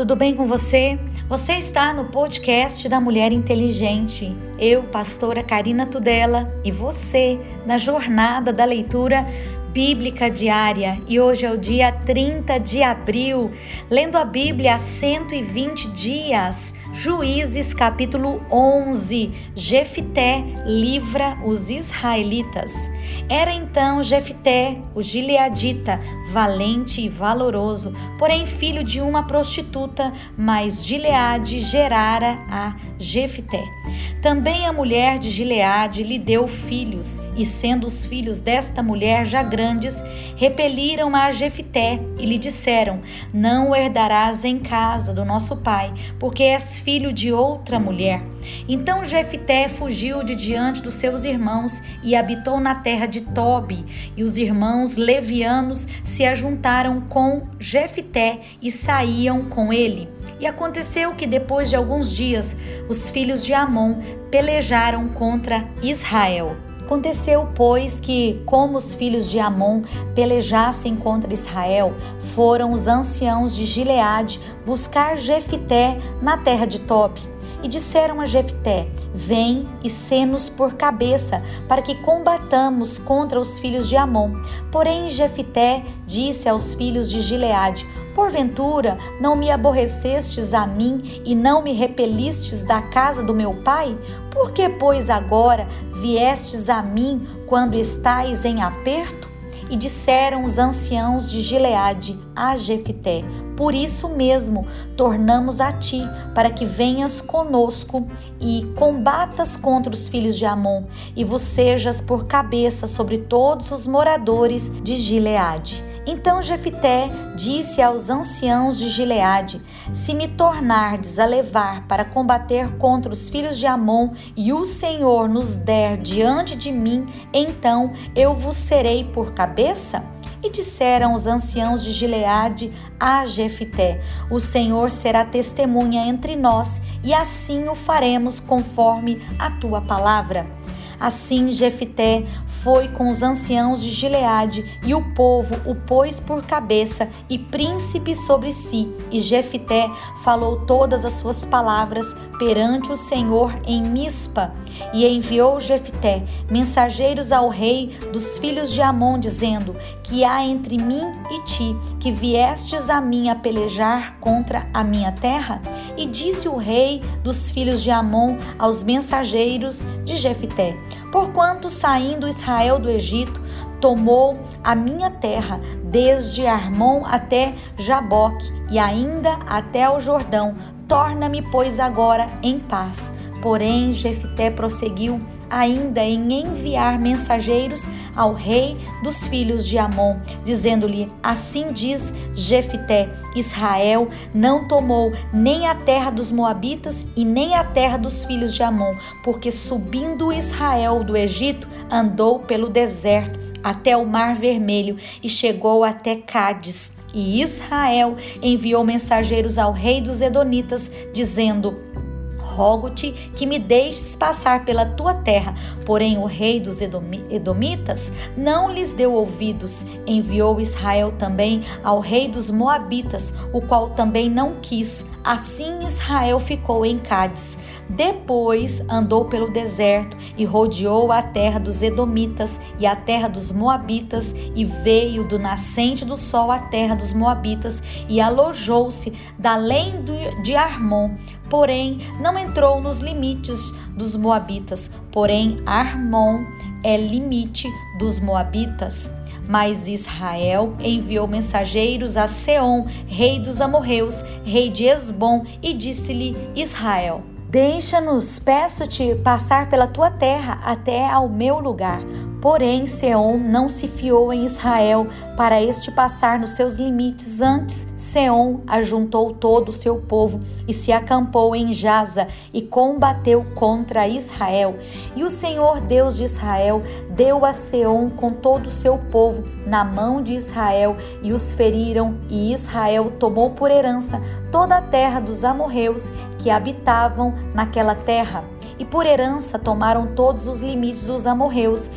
tudo bem com você? Você está no podcast da Mulher Inteligente. Eu, pastora Karina Tudela, e você na jornada da leitura bíblica diária. E hoje é o dia 30 de abril, lendo a Bíblia há 120 dias. Juízes capítulo 11. Jefité livra os israelitas. Era então Jefité, o gileadita, valente e valoroso, porém filho de uma prostituta, mas Gileade gerara a Jefité. Também a mulher de Gileade lhe deu filhos, e sendo os filhos desta mulher já grandes, repeliram a Jefité e lhe disseram: Não herdarás em casa do nosso pai, porque és filho de outra mulher. Então Jefité fugiu de diante dos seus irmãos e habitou na terra de Tobi, e os irmãos levianos se ajuntaram com Jefité e saíam com ele. E aconteceu que depois de alguns dias, os filhos de Amon pelejaram contra Israel. Aconteceu, pois, que, como os filhos de Amon pelejassem contra Israel, foram os anciãos de Gileade buscar Jefité na terra de Tobi. E disseram a Jefté: Vem e sê-nos por cabeça, para que combatamos contra os filhos de Amon. Porém, Jefté disse aos filhos de Gileade: Porventura não me aborrecestes a mim e não me repelistes da casa do meu pai? Por que, pois, agora viestes a mim quando estais em aperto? E disseram os anciãos de Gileade a Jefité: por isso mesmo, tornamos a ti, para que venhas conosco e combatas contra os filhos de Amon, e vos sejas por cabeça sobre todos os moradores de Gileade. Então Jefité disse aos anciãos de Gileade: Se me tornardes a levar para combater contra os filhos de Amon, e o Senhor nos der diante de mim, então eu vos serei por cabeça? E disseram os anciãos de Gileade a Jefité: O Senhor será testemunha entre nós, e assim o faremos conforme a tua palavra. Assim Jefité foi com os anciãos de Gileade e o povo o pôs por cabeça e príncipe sobre si. E Jefité falou todas as suas palavras perante o Senhor em Mispa. E enviou Jefité mensageiros ao rei dos filhos de Amon, dizendo: Que há entre mim e ti, que viestes a mim a pelejar contra a minha terra? E disse o rei dos filhos de Amon aos mensageiros de Jefité: Porquanto saindo Israel do Egito, tomou a minha terra, desde Armon até Jaboque e ainda até o Jordão. Torna-me, pois, agora em paz. Porém, Jefté prosseguiu ainda em enviar mensageiros ao rei dos filhos de Amon, dizendo-lhe: Assim diz Jefté: Israel não tomou nem a terra dos moabitas e nem a terra dos filhos de Amon, porque subindo Israel do Egito, andou pelo deserto até o Mar Vermelho e chegou até Cádiz. E Israel enviou mensageiros ao rei dos Edonitas, dizendo: rogo-te que me deixes passar pela tua terra. Porém, o rei dos Edomitas não lhes deu ouvidos. Enviou Israel também ao rei dos Moabitas, o qual também não quis. Assim Israel ficou em Cádiz. Depois andou pelo deserto e rodeou a terra dos Edomitas e a terra dos Moabitas, e veio do nascente do sol à terra dos Moabitas, e alojou-se da além de Armon. Porém, não entrou nos limites dos Moabitas, porém, Armon é limite dos Moabitas. Mas Israel enviou mensageiros a Seom, rei dos amorreus, rei de Esbom, e disse-lhe: Israel, Deixa-nos, peço-te, passar pela tua terra até ao meu lugar. Porém, Seom não se fiou em Israel para este passar nos seus limites. Antes, Seom ajuntou todo o seu povo e se acampou em Jaza e combateu contra Israel. E o Senhor Deus de Israel deu a Seom com todo o seu povo na mão de Israel e os feriram, e Israel tomou por herança toda a terra dos amorreus que habitavam naquela terra. E por herança tomaram todos os limites dos amorreus,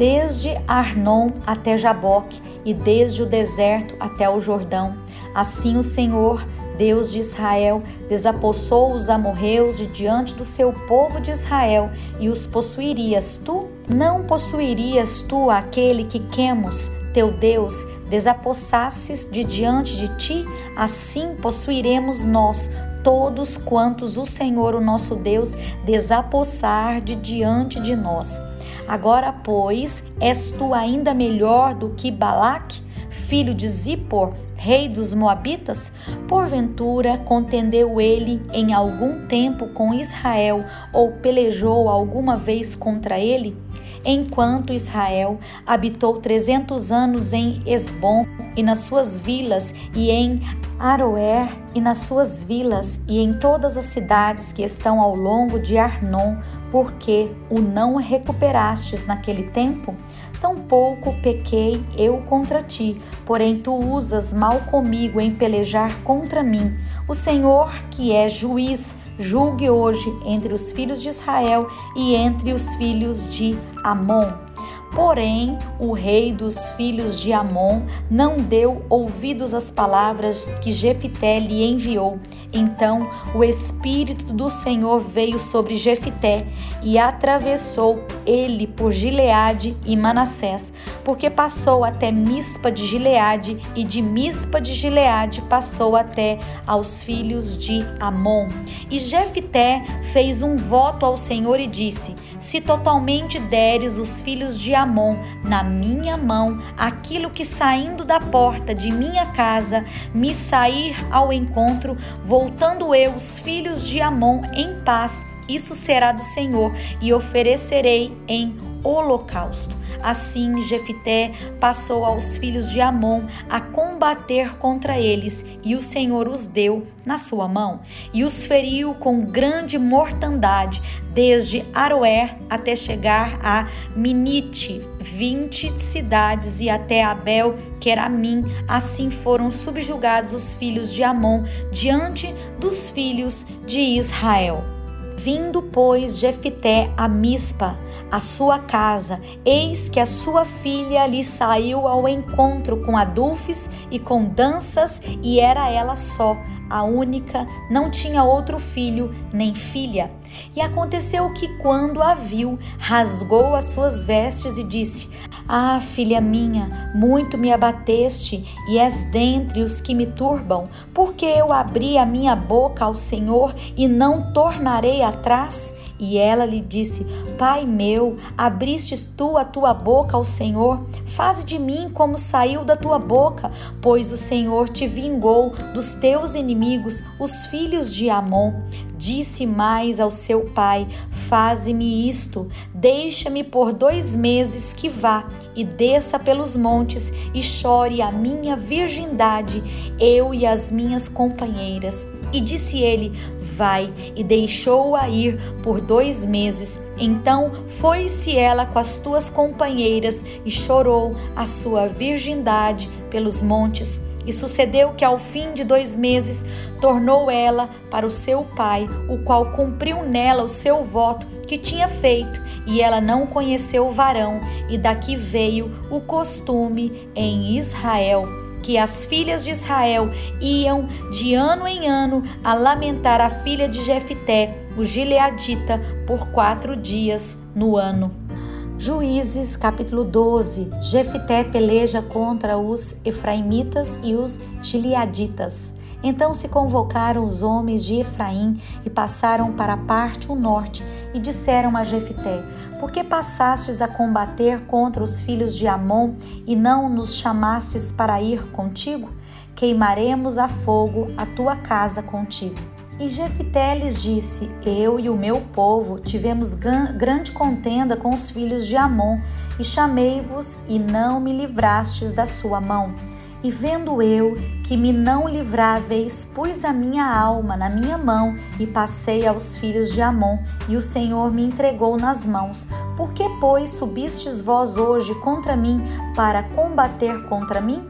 desde Arnon até Jaboque e desde o deserto até o Jordão. Assim o Senhor Deus de Israel, desapossou os amorreus de diante do seu povo de Israel e os possuirias tu? Não possuirias tu aquele que Quemos, teu Deus, desapossasses de diante de ti? Assim possuiremos nós todos quantos o Senhor, o nosso Deus, desapossar de diante de nós. Agora, pois, és tu ainda melhor do que Balaque, filho de Zippor, rei dos Moabitas? Porventura contendeu ele em algum tempo com Israel ou pelejou alguma vez contra ele? Enquanto Israel habitou trezentos anos em Esbom e nas suas vilas e em Aroer e nas suas vilas e em todas as cidades que estão ao longo de Arnon, porque o não recuperastes naquele tempo? Tampouco pequei eu contra ti, porém tu usas mal comigo em pelejar contra mim. O Senhor, que é juiz, julgue hoje entre os filhos de Israel e entre os filhos de Amon. Porém, o rei dos filhos de Amon não deu ouvidos às palavras que Jefité lhe enviou. Então o espírito do Senhor veio sobre Jefité e atravessou ele por Gileade e Manassés, porque passou até Mispa de Gileade e de Mispa de Gileade passou até aos filhos de Amon. E Jefité fez um voto ao Senhor e disse: Se totalmente deres os filhos de Amon na minha mão aquilo que saindo da porta de minha casa me sair ao encontro, voltando eu os filhos de Amon em paz, isso será do Senhor, e oferecerei em holocausto. Assim Jefité passou aos filhos de Amon a combater contra eles, e o Senhor os deu na sua mão, e os feriu com grande mortandade, desde Aroer até chegar a Minite, vinte cidades, e até Abel, que era mim. Assim foram subjugados os filhos de Amon diante dos filhos de Israel. Vindo, pois, Jefité a Mispa, a sua casa, eis que a sua filha lhe saiu ao encontro com adufes e com danças, e era ela só, a única, não tinha outro filho nem filha. E aconteceu que, quando a viu, rasgou as suas vestes e disse: Ah, filha minha, muito me abateste e és dentre os que me turbam, porque eu abri a minha boca ao Senhor e não tornarei atrás? E ela lhe disse: Pai meu, abristes tu a tua boca ao Senhor, faze de mim como saiu da tua boca, pois o Senhor te vingou dos teus inimigos, os filhos de Amon. Disse mais ao seu pai: Faze-me isto, deixa-me por dois meses que vá e desça pelos montes e chore a minha virgindade, eu e as minhas companheiras. E disse ele: Vai, e deixou-a ir por dois meses. Então foi-se ela com as tuas companheiras e chorou a sua virgindade pelos montes. E sucedeu que ao fim de dois meses tornou ela para o seu pai, o qual cumpriu nela o seu voto que tinha feito, e ela não conheceu o varão, e daqui veio o costume em Israel que as filhas de Israel iam de ano em ano a lamentar a filha de Jefité, o gileadita, por quatro dias no ano. Juízes capítulo 12 Jefité peleja contra os efraimitas e os gileaditas. Então se convocaram os homens de Efraim e passaram para a parte o norte e disseram a Jefité: Por que passastes a combater contra os filhos de Amon e não nos chamastes para ir contigo? Queimaremos a fogo a tua casa contigo. E Jefité lhes disse: Eu e o meu povo tivemos grande contenda com os filhos de Amon, e chamei-vos e não me livrastes da sua mão. E vendo eu que me não livráveis, pus a minha alma na minha mão e passei aos filhos de Amon, e o Senhor me entregou nas mãos. Por que, pois, subistes vós hoje contra mim para combater contra mim?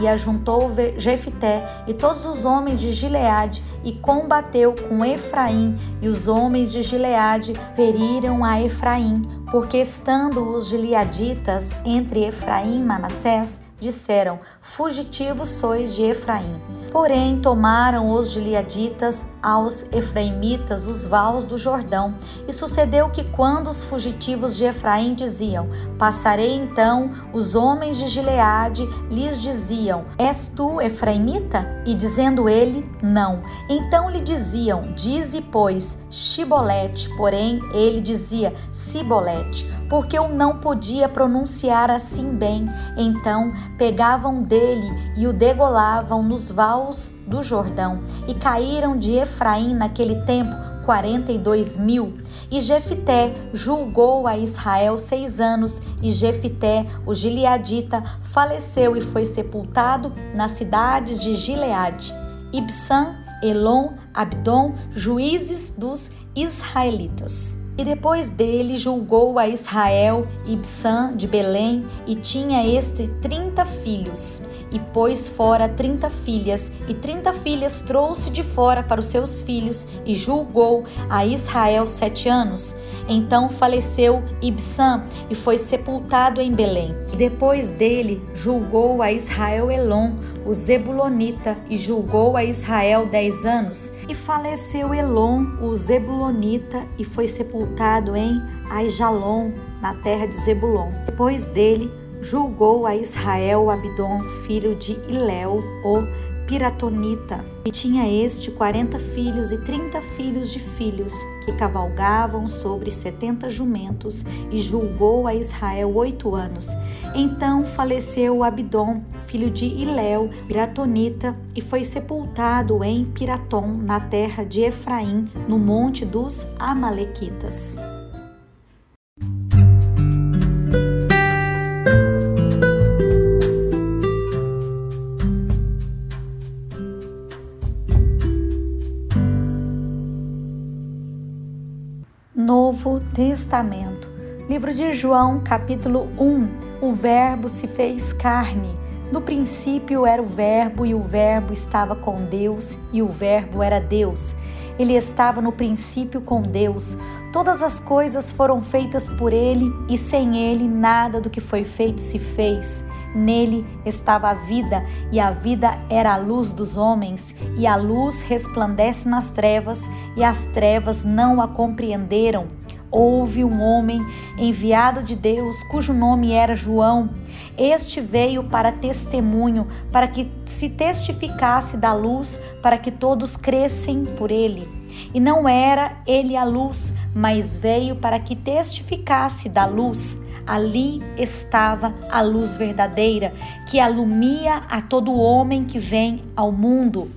E ajuntou Jefité e todos os homens de Gileade e combateu com Efraim, e os homens de Gileade feriram a Efraim, porque estando os gileaditas entre Efraim e Manassés, disseram: Fugitivos sois de Efraim. Porém, tomaram os gileaditas aos efraimitas os vales do Jordão. E sucedeu que, quando os fugitivos de Efraim diziam: Passarei então, os homens de Gileade lhes diziam: És tu efraimita? E dizendo ele: Não. Então lhe diziam: Dize, pois, Shibolete. Porém, ele dizia: Sibolete porque eu não podia pronunciar assim bem. Então pegavam dele e o degolavam nos vales do Jordão. E caíram de Efraim naquele tempo quarenta e dois mil. E Jefité julgou a Israel seis anos, e Jefité, o gileadita, faleceu e foi sepultado nas cidades de Gileade. Ibsam, Elon, Abdon, juízes dos israelitas. E depois dele julgou a Israel Ibsam de Belém, e tinha este trinta filhos. E pôs fora trinta filhas, e trinta filhas trouxe de fora para os seus filhos, e julgou a Israel sete anos. Então faleceu Ibsam e foi sepultado em Belém. E depois dele julgou a Israel Elon, o Zebulonita, e julgou a Israel dez anos. E faleceu Elon, o Zebulonita, e foi sepultado em Aijalon, na terra de Zebulon. Depois dele julgou a Israel Abdon, filho de Iléu, o Piratonita, e tinha este quarenta filhos e trinta filhos de filhos, que cavalgavam sobre setenta jumentos, e julgou a Israel oito anos. Então faleceu Abdom, filho de Iléu, Piratonita, e foi sepultado em Piratom, na terra de Efraim, no monte dos Amalequitas. Novo Testamento. Livro de João, capítulo 1. O Verbo se fez carne. No princípio era o Verbo, e o Verbo estava com Deus, e o Verbo era Deus. Ele estava no princípio com Deus. Todas as coisas foram feitas por ele, e sem ele nada do que foi feito se fez. Nele estava a vida, e a vida era a luz dos homens, e a luz resplandece nas trevas, e as trevas não a compreenderam. Houve um homem enviado de Deus, cujo nome era João. Este veio para testemunho, para que se testificasse da luz, para que todos crescem por ele. E não era ele a luz, mas veio para que testificasse da luz. Ali estava a luz verdadeira, que alumia a todo homem que vem ao mundo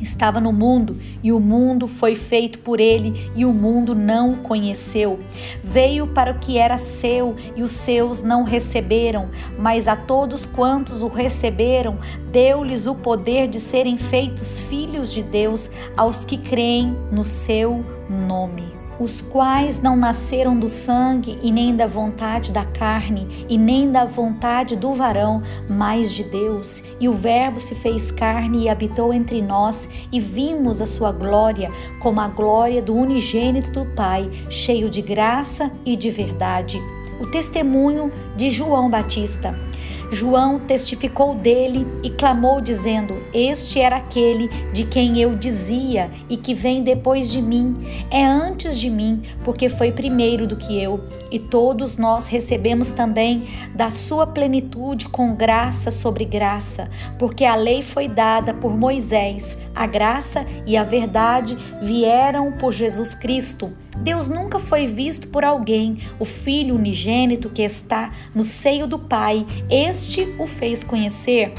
estava no mundo e o mundo foi feito por ele e o mundo não o conheceu. Veio para o que era seu e os seus não receberam, mas a todos quantos o receberam, deu-lhes o poder de serem feitos filhos de Deus aos que creem no seu nome os quais não nasceram do sangue e nem da vontade da carne e nem da vontade do varão, mas de Deus. E o Verbo se fez carne e habitou entre nós, e vimos a sua glória, como a glória do unigênito do Pai, cheio de graça e de verdade. O testemunho de João Batista. João testificou dele e clamou, dizendo: Este era aquele de quem eu dizia e que vem depois de mim, é antes de mim, porque foi primeiro do que eu. E todos nós recebemos também da sua plenitude com graça sobre graça, porque a lei foi dada por Moisés a graça e a verdade vieram por Jesus Cristo. Deus nunca foi visto por alguém. O Filho unigênito que está no seio do Pai, este o fez conhecer.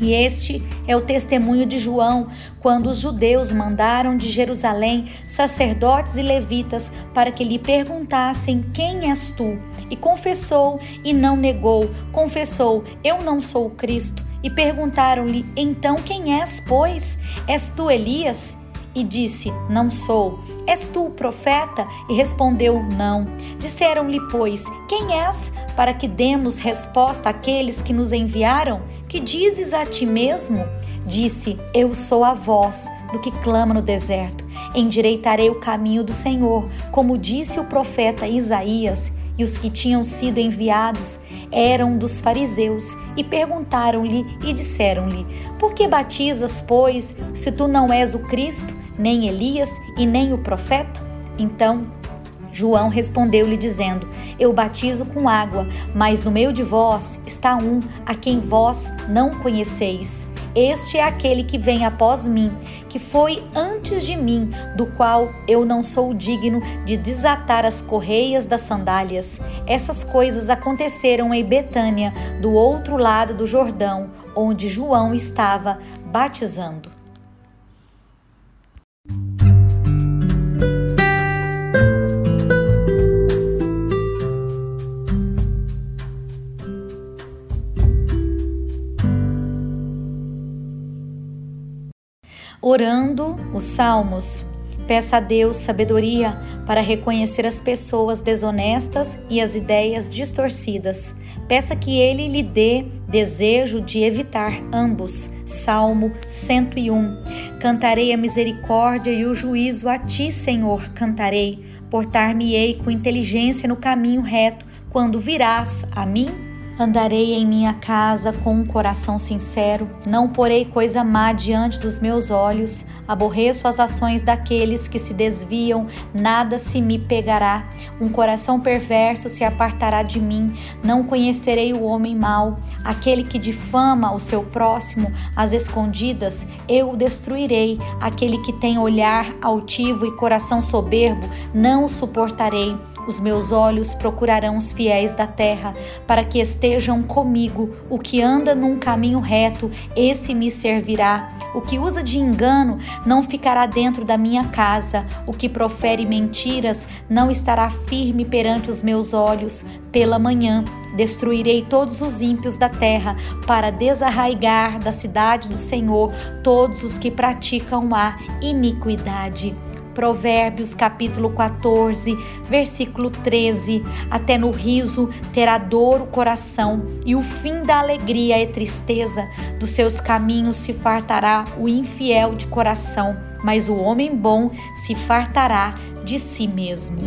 E este é o testemunho de João, quando os judeus mandaram de Jerusalém sacerdotes e levitas para que lhe perguntassem: Quem és tu? E confessou e não negou. Confessou: Eu não sou o Cristo. E perguntaram-lhe: Então quem és, pois? És tu Elias? E disse: Não sou. És tu o profeta? E respondeu: Não. Disseram-lhe, pois: Quem és? Para que demos resposta àqueles que nos enviaram? Que dizes a ti mesmo? Disse: Eu sou a voz do que clama no deserto. Endireitarei o caminho do Senhor, como disse o profeta Isaías. e os que tinham sido enviados eram dos fariseus e perguntaram-lhe e disseram-lhe: Por que batizas, pois, se tu não és o Cristo, nem Elias e nem o profeta? Então João respondeu-lhe, dizendo: Eu batizo com água, mas no meio de vós está um a quem vós não conheceis. Este é aquele que vem após mim, que foi antes de mim, do qual eu não sou digno de desatar as correias das sandálias. Essas coisas aconteceram em Betânia, do outro lado do Jordão, onde João estava batizando. Orando os salmos, peça a Deus sabedoria para reconhecer as pessoas desonestas e as ideias distorcidas. Peça que Ele lhe dê desejo de evitar ambos. Salmo 101. Cantarei a misericórdia e o juízo a ti, Senhor, cantarei. Portar-me-ei com inteligência no caminho reto, quando virás a mim Andarei em minha casa com um coração sincero, não porei coisa má diante dos meus olhos, aborreço as ações daqueles que se desviam, nada se me pegará. Um coração perverso se apartará de mim, não conhecerei o homem mau, aquele que difama o seu próximo às escondidas, eu o destruirei, aquele que tem olhar altivo e coração soberbo, não o suportarei. Os meus olhos procurarão os fiéis da terra, para que estejam comigo. O que anda num caminho reto, esse me servirá. O que usa de engano não ficará dentro da minha casa. O que profere mentiras não estará firme perante os meus olhos. Pela manhã destruirei todos os ímpios da terra, para desarraigar da cidade do Senhor todos os que praticam a iniquidade. Provérbios capítulo 14, versículo 13. Até no riso terá dor o coração, e o fim da alegria é tristeza. Dos seus caminhos se fartará o infiel de coração, mas o homem bom se fartará de si mesmo.